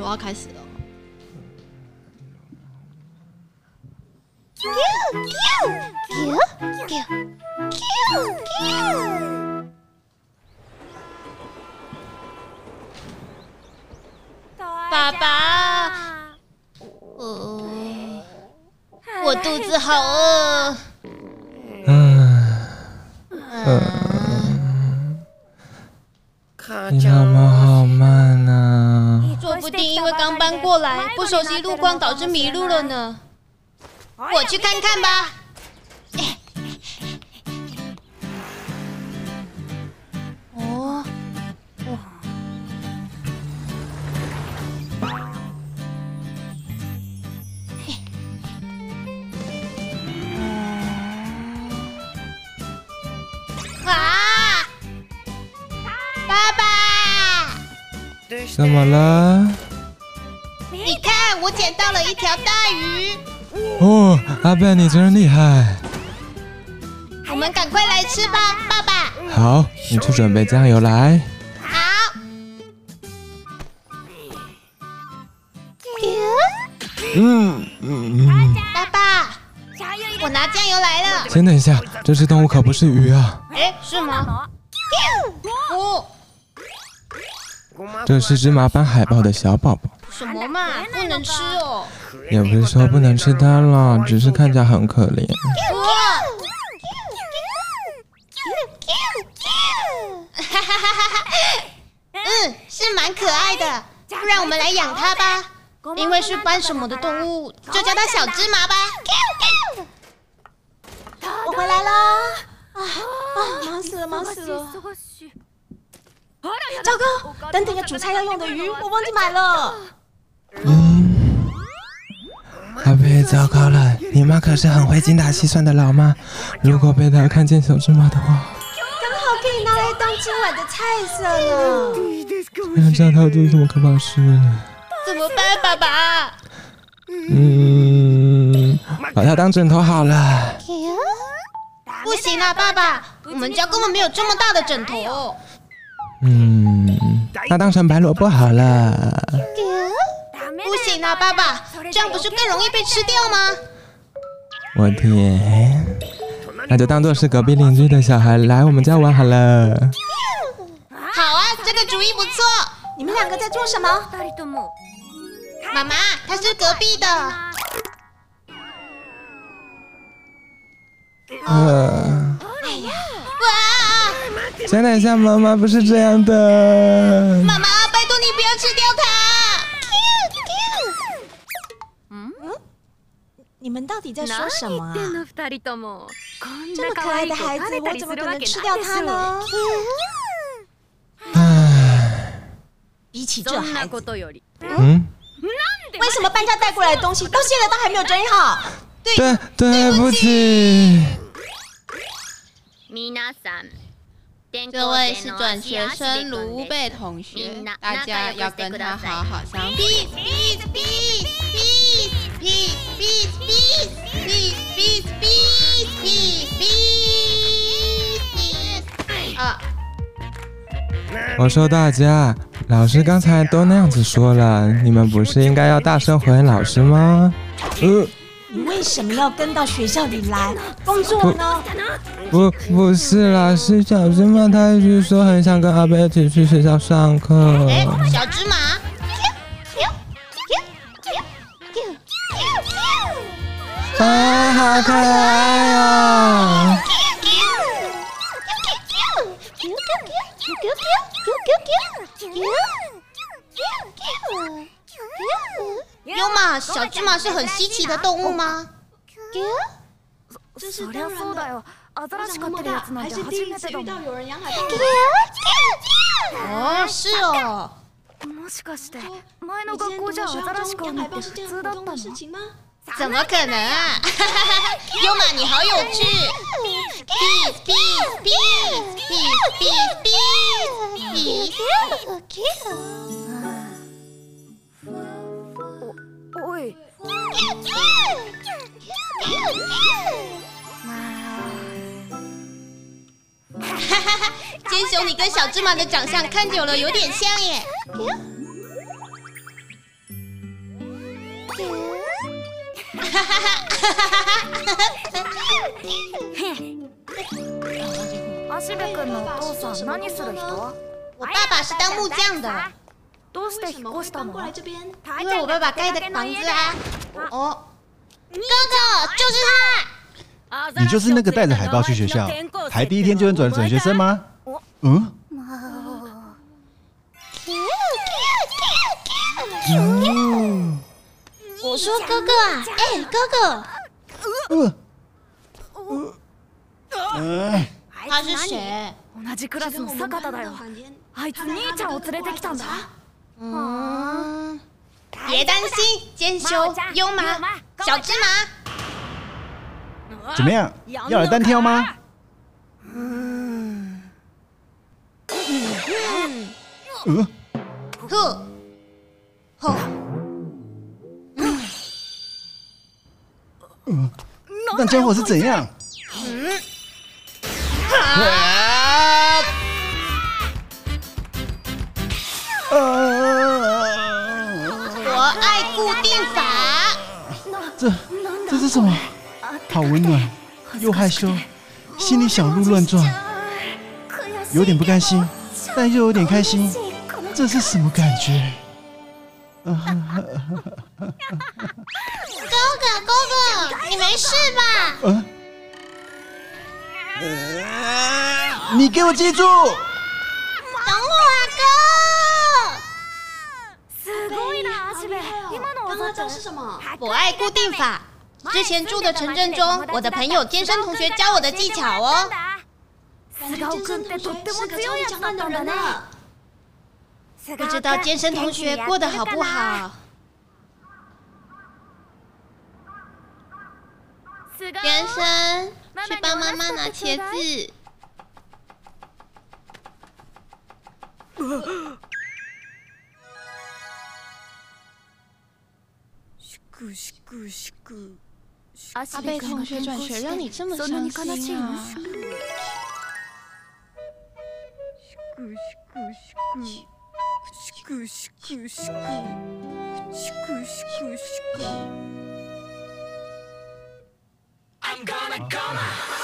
我要开始了。爸爸，呃，我肚子好饿。嗯，你怎么好慢呢？说不定因为刚搬过来，不熟悉路况，导致迷路了呢。我去看看吧。哦，啊！爸爸，怎么了？我捡到了一条大鱼。哦，阿贝，你真厉害！我们赶快来吃吧，爸爸。好，你去准备酱油来。好。嗯嗯嗯。爸爸，我拿酱油来了。先等一下，这只动物可不是鱼啊。哎，是吗？哦，这是只麻斑海豹的小宝宝。什么嘛，不能吃哦。也不是说不能吃它了，只是看起来很可怜。哈哈哈哈哈！嗯，是蛮可爱的，不然我们来养它吧。因为是斑什么的动物，就叫它小芝麻吧。我回来了！啊啊，忙死了，忙死了！糟糕，等等要煮菜要用的鱼，我忘记买了。嗯，阿贝，糟糕了，你妈可是很会精打细算的老妈，如果被她看见小芝麻的话，刚好可以拿来当今晚的菜色呢。那这样她要做什么可怕事？怎么办，爸爸？嗯，把它当枕头好了。不行啊，爸爸，我们家根本没有这么大的枕头。嗯，那当成白萝卜好了。不行啊，爸爸，这样不是更容易被吃掉吗？我天，那就当做是隔壁邻居的小孩来我们家玩好了。好啊，这个主意不错。你们两个在做什么？妈妈，他是隔壁的。呃，哎呀，哇！想等一下，妈妈不是这样的。妈妈，们到底在说什么啊？这么可爱的孩子，我怎么可能吃掉他呢？唉，比起这孩子，嗯，为什么搬家带过来的东西到现在都还没有整理好？对，对不起。这位是转学生卢贝同学，大家要跟他好好相处。我说大家，老师刚才都那样子说了，你们不是应该要大声回应老师吗？呃。你为什么要跟到学校里来工作呢？不，不是啦，是小芝麻，他一直说很想跟阿贝一起去学校上课。哎，小芝麻，啊，好可爱有吗？小芝麻是很稀奇的动物吗？这是当然的。我长这么大还是第一次遇到有人养海豹。哦，是哦。もしかして前の学校じゃ新しく海豹是件普通的事情吗？怎么可能啊！优马，你好有趣。Peace, peace, peace, peace, peace, peace. 喂。 跟小芝麻的长相看久了有点像耶。 哈哈哈哈哈阿西贝君のお父さん何する人？我爸爸是当木匠的。为什么会搬过来这边？因为我爸爸盖的房子啊。哦，哥哥就是他。你就是那个带着海报去学校，才第一天就能转转学生吗？ 嗯。我说哥哥啊，哎，哥哥。呃。他是谁？同じクラスの坂田だよ。あいつ兄ちゃんを連れてきたんだ。嗯，别担心，兼修优马小芝麻。怎么样？要来单挑吗？嗯。 嗯。呵。呵。嗯。那家伙是怎样？嗯。啊我爱固定法。这这是什么？好温暖，又害羞，心里小鹿乱撞，有点不甘心，但又有点开心。这是什么感觉？哥哥，哥哥，你没事吧？嗯。你给我记住！等我啊，哥！刚刚这是什么？我爱固定法。之前住的城镇中，我的朋友健身同学教我的技巧哦。健身同学是个超级强悍的人呢。不知道健身同学过得好不好？健身，去帮妈妈拿茄子。阿贝同学转学让你这么伤心啊！くしくしくしく。しくしくしく。I'm gonna gonna.